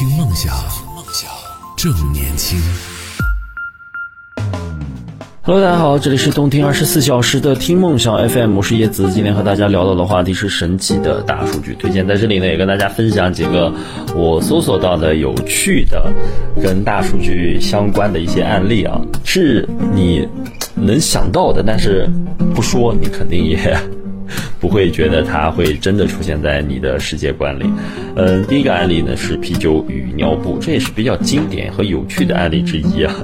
听梦想，梦想正年轻。Hello，大家好，这里是动听二十四小时的听梦想 FM，我是叶子。今天和大家聊到的话题是神奇的大数据推荐，在这里呢也跟大家分享几个我搜索到的有趣的跟大数据相关的一些案例啊，是你能想到的，但是不说你肯定也。不会觉得它会真的出现在你的世界观里。嗯，第一个案例呢是啤酒与尿布，这也是比较经典和有趣的案例之一啊。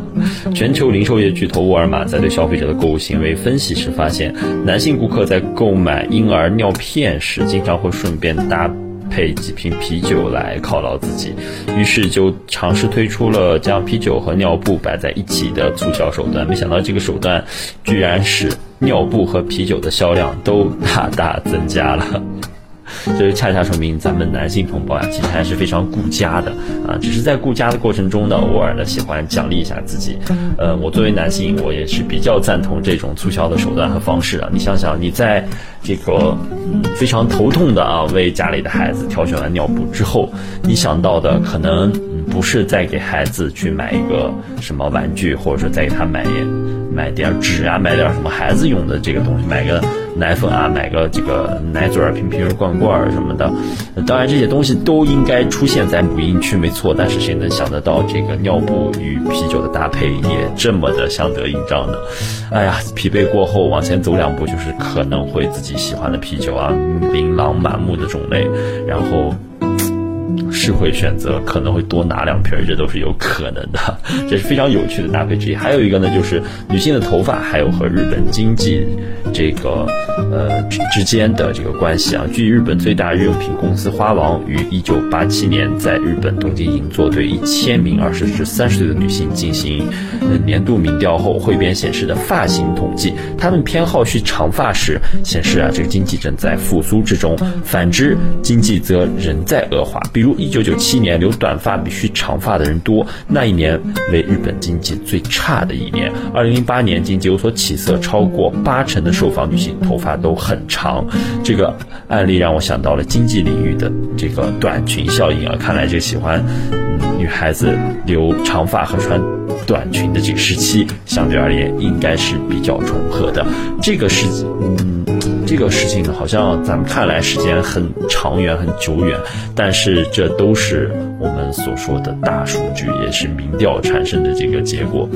全球零售业巨头沃尔玛在对消费者的购物行为分析时发现，男性顾客在购买婴儿尿片时，经常会顺便搭。配几瓶啤酒来犒劳自己，于是就尝试推出了将啤酒和尿布摆在一起的促销手段。没想到这个手段居然使尿布和啤酒的销量都大大增加了。这就恰恰说明咱们男性同胞啊，其实还是非常顾家的啊。只是在顾家的过程中呢，偶尔呢喜欢奖励一下自己。呃，我作为男性，我也是比较赞同这种促销的手段和方式的。你想想，你在这个非常头痛的啊为家里的孩子挑选完尿布之后，你想到的可能不是再给孩子去买一个什么玩具，或者说再给他买买点纸啊，买点什么孩子用的这个东西，买个奶粉啊，买个这个奶嘴儿、瓶瓶罐罐什么的。当然，这些东西都应该出现在母婴区，没错。但是谁能想得到这个尿布与啤酒的搭配也这么的相得益彰呢？哎呀，疲惫过后往前走两步，就是可能会自己喜欢的啤酒啊，琳琅满目的种类，然后。是会选择，可能会多拿两瓶，这都是有可能的，这是非常有趣的搭配之一。还有一个呢，就是女性的头发，还有和日本经济这个呃之间的这个关系啊。据日本最大日用品公司花王于一九八七年在日本东京银座对一千名二十至三十岁的女性进行年度民调后，汇编显示的发型统计，她们偏好蓄长发时，显示啊这个经济正在复苏之中；反之，经济则仍在恶化。比如一九九七年留短发比蓄长发的人多，那一年为日本经济最差的一年。二零零八年经济有所起色，超过八成的受访女性头发都很长。这个案例让我想到了经济领域的这个短裙效应啊！看来这喜欢、嗯、女孩子留长发和穿短裙的这个时期，相对而言应该是比较重合的。这个是嗯。这个事情呢，好像咱们看来时间很长远、很久远，但是这都是我们所说的大数据，也是民调产生的这个结果。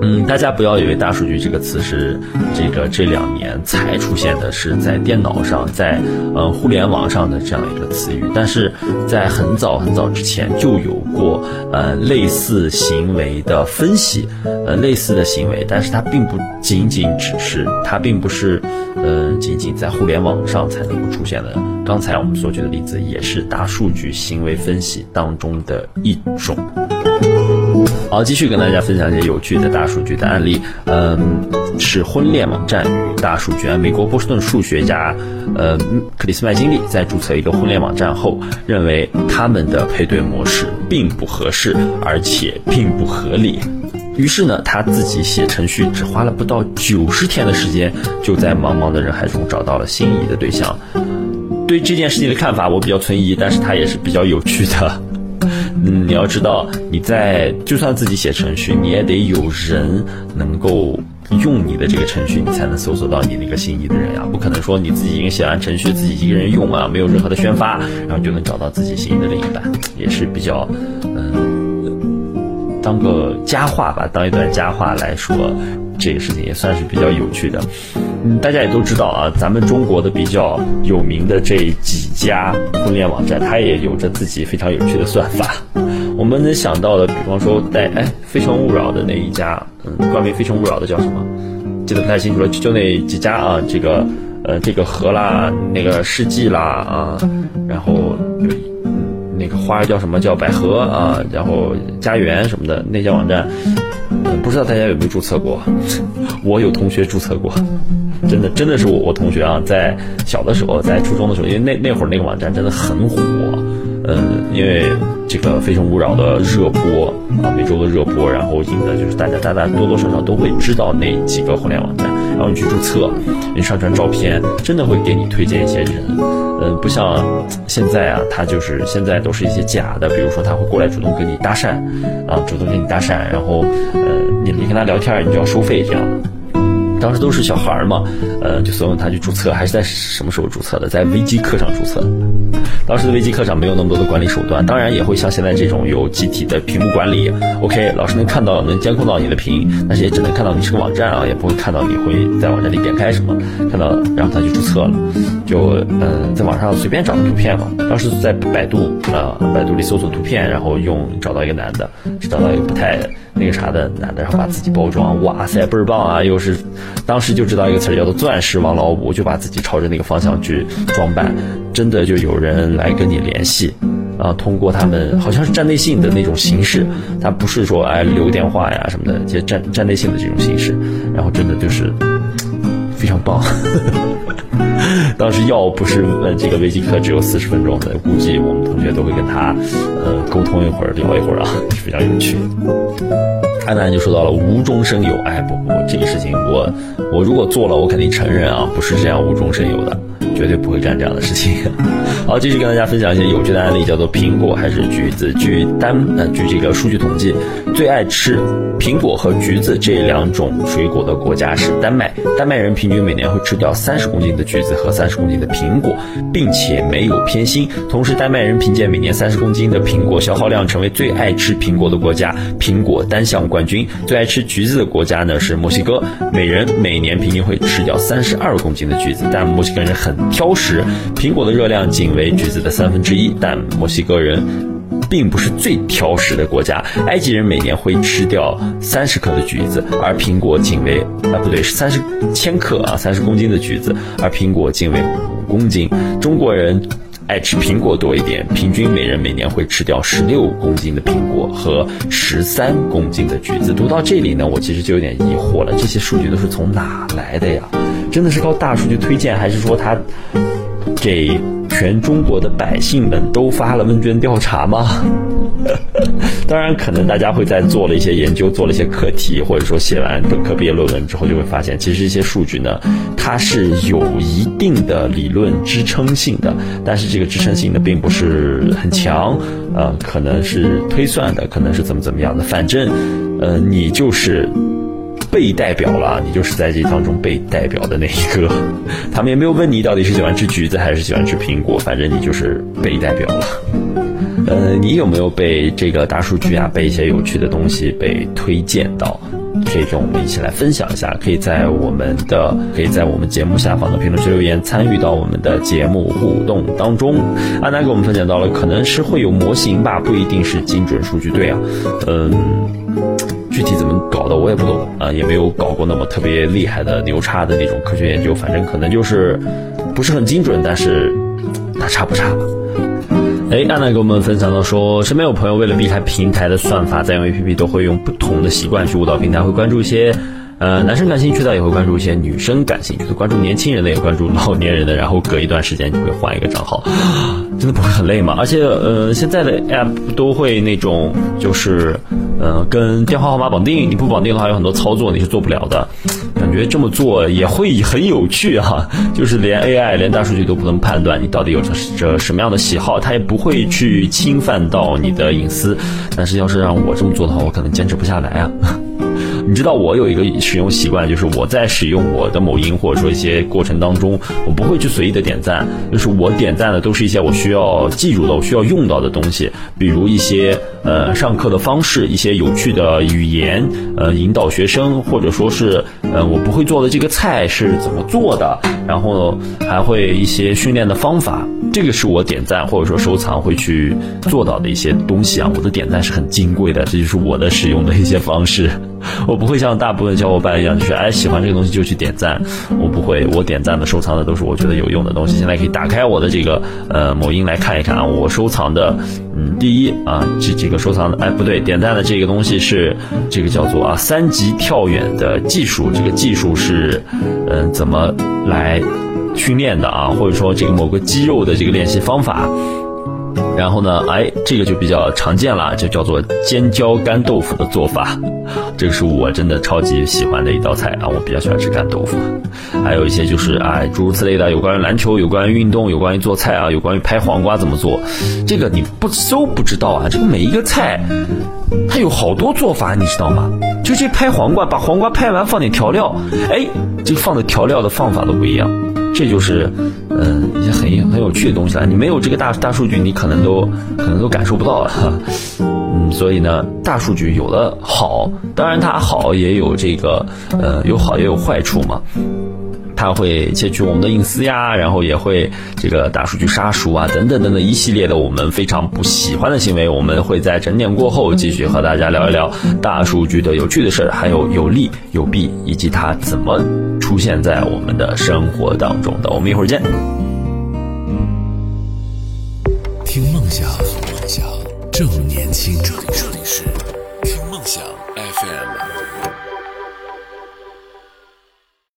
嗯，大家不要以为大数据这个词是这个这两年才出现的，是在电脑上、在呃互联网上的这样一个词语，但是在很早很早之前就有过呃类似行为的分析，呃类似的行为，但是它并不仅仅只是，它并不是呃仅仅在互联网上才能够出现的。刚才我们所举的例子也是大数据行为分析当中的一种。好，继续跟大家分享一些有趣的大数据的案例。嗯，是婚恋网站与大数据啊。美国波士顿数学家呃克里斯麦金利在注册一个婚恋网站后，认为他们的配对模式并不合适，而且并不合理。于是呢，他自己写程序只花了不到九十天的时间，就在茫茫的人海中找到了心仪的对象。对这件事情的看法，我比较存疑，但是它也是比较有趣的。嗯，你要知道，你在就算自己写程序，你也得有人能够用你的这个程序，你才能搜索到你那个心仪的人呀。不可能说你自己已经写完程序，自己一个人用啊，没有任何的宣发，然后就能找到自己心仪的另一半，也是比较嗯，当个佳话吧，当一段佳话来说，这个事情也算是比较有趣的。嗯，大家也都知道啊，咱们中国的比较有名的这几家婚恋网站，它也有着自己非常有趣的算法。我们能想到的，比方说带哎《非诚勿扰》的那一家，嗯，冠名《非诚勿扰》的叫什么？记得不太清楚了，就那几家啊，这个呃这个和啦，那个世纪啦啊，然后那个花叫什么叫百合啊，然后家园什么的那家网站。不知道大家有没有注册过？我有同学注册过，真的真的是我我同学啊，在小的时候，在初中的时候，因为那那会儿那个网站真的很火，嗯，因为这个《非诚勿扰》的热播啊，每周的热播，然后引的就是大家大家多多少少都会知道那几个互联网站，然后你去注册，你上传照片，真的会给你推荐一些人。嗯，不像现在啊，他就是现在都是一些假的，比如说他会过来主动跟你搭讪，啊，主动跟你搭讪，然后呃，你你跟他聊天，你就要收费这样的。当时都是小孩嘛，呃，就怂恿他去注册，还是在什么时候注册的？在微机课上注册。当时的微机课上没有那么多的管理手段，当然也会像现在这种有集体的屏幕管理。OK，老师能看到、能监控到你的屏，但是也只能看到你是个网站啊，也不会看到你会在网站里点开什么。看到，然后他就注册了，就嗯，在网上随便找个图片嘛。当时在百度啊，百度里搜索图片，然后用找到一个男的，找到一个不太那个啥的男的，然后把自己包装，哇塞，倍儿棒啊！又是当时就知道一个词儿叫做“钻石王老五”，就把自己朝着那个方向去装扮，真的就有人来跟你联系。啊，通过他们好像是站内信的那种形式，他不是说哎留电话呀什么的，就站站内信的这种形式，然后真的就是非常棒。当时要不是呃这个微机课只有四十分钟的，估计我们同学都会跟他呃沟通一会儿聊一会儿啊，非常有趣。安南就说到了无中生有，哎不不，这个事情我我如果做了，我肯定承认啊，不是这样无中生有的。绝对不会干这样的事情。好，继续跟大家分享一些有趣的案例，叫做苹果还是橘子？据单呃据这个数据统计，最爱吃苹果和橘子这两种水果的国家是丹麦。丹麦人平均每年会吃掉三十公斤的橘子和三十公斤的苹果，并且没有偏心。同时，丹麦人凭借每年三十公斤的苹果消耗量，成为最爱吃苹果的国家，苹果单项冠军。最爱吃橘子的国家呢是墨西哥，每人每每年平均会吃掉三十二公斤的橘子，但墨西哥人很。挑食，苹果的热量仅为橘子的三分之一，但墨西哥人并不是最挑食的国家。埃及人每年会吃掉三十克的橘子，而苹果仅为啊不对是三十千克啊三十公斤的橘子，而苹果仅为五公斤。中国人爱吃苹果多一点，平均每人每年会吃掉十六公斤的苹果和十三公斤的橘子。读到这里呢，我其实就有点疑惑了，这些数据都是从哪来的呀？真的是靠大数据推荐，还是说他给全中国的百姓们都发了问卷调查吗？当然，可能大家会在做了一些研究、做了一些课题，或者说写完本科毕业论文之后，就会发现，其实这些数据呢，它是有一定的理论支撑性的，但是这个支撑性呢，并不是很强，呃，可能是推算的，可能是怎么怎么样的，反正，呃，你就是。被代表了，你就是在这当中被代表的那一个。他们也没有问你到底是喜欢吃橘子还是喜欢吃苹果，反正你就是被代表了。呃，你有没有被这个大数据啊，被一些有趣的东西被推荐到？这种我们一起来分享一下，可以在我们的可以在我们节目下方的评论区留言，参与到我们的节目互动当中。安南给我们分享到了，可能是会有模型吧，不一定是精准数据。对啊，嗯。具体怎么搞的我也不懂啊，也没有搞过那么特别厉害的牛叉的那种科学研究，反正可能就是不是很精准，但是大差不差吧。哎，安娜给我们分享到说，身边有朋友为了避开平台的算法，在用 APP 都会用不同的习惯去误导平台，会关注一些。呃，男生感兴趣的也会关注一些女生感兴趣的，关注年轻人的也关注老年人的，然后隔一段时间就会换一个账号，真的不会很累吗？而且呃，现在的 app 都会那种就是呃跟电话号码绑定，你不绑定的话有很多操作你是做不了的，感觉这么做也会很有趣哈，就是连 AI 连大数据都不能判断你到底有着什么样的喜好，它也不会去侵犯到你的隐私，但是要是让我这么做的话，我可能坚持不下来啊。你知道我有一个使用习惯，就是我在使用我的某音或者说一些过程当中，我不会去随意的点赞，就是我点赞的都是一些我需要记住的、我需要用到的东西，比如一些呃上课的方式、一些有趣的语言，呃引导学生，或者说是呃我不会做的这个菜是怎么做的，然后还会一些训练的方法，这个是我点赞或者说收藏会去做到的一些东西啊。我的点赞是很金贵的，这就是我的使用的一些方式。我不会像大部分小伙伴一样，就是哎喜欢这个东西就去点赞。我不会，我点赞的、收藏的都是我觉得有用的东西。现在可以打开我的这个呃某音来看一看啊，我收藏的，嗯，第一啊这这个收藏的，哎不对，点赞的这个东西是这个叫做啊三级跳远的技术。这个技术是嗯怎么来训练的啊？或者说这个某个肌肉的这个练习方法。然后呢，哎，这个就比较常见了，就叫做尖椒干豆腐的做法。这个是我真的超级喜欢的一道菜啊，我比较喜欢吃干豆腐。还有一些就是哎，诸如此类的，有关于篮球，有关于运动，有关于做菜啊，有关于拍黄瓜怎么做，这个你不都不知道啊？这个每一个菜，它有好多做法，你知道吗？就这拍黄瓜，把黄瓜拍完放点调料，哎，这放的调料的方法都不一样。这就是，嗯，一些很很有趣的东西了。你没有这个大大数据，你可能都可能都感受不到了。嗯，所以呢，大数据有的好，当然它好也有这个，呃，有好也有坏处嘛。它会窃取我们的隐私呀，然后也会这个大数据杀熟啊，等等等等一系列的我们非常不喜欢的行为。我们会在整点过后继续和大家聊一聊大数据的有趣的事儿，还有有利有弊，以及它怎么出现在我们的生活当中的。我们一会儿见。听梦想，梦想正年轻。这里是听梦想 FM。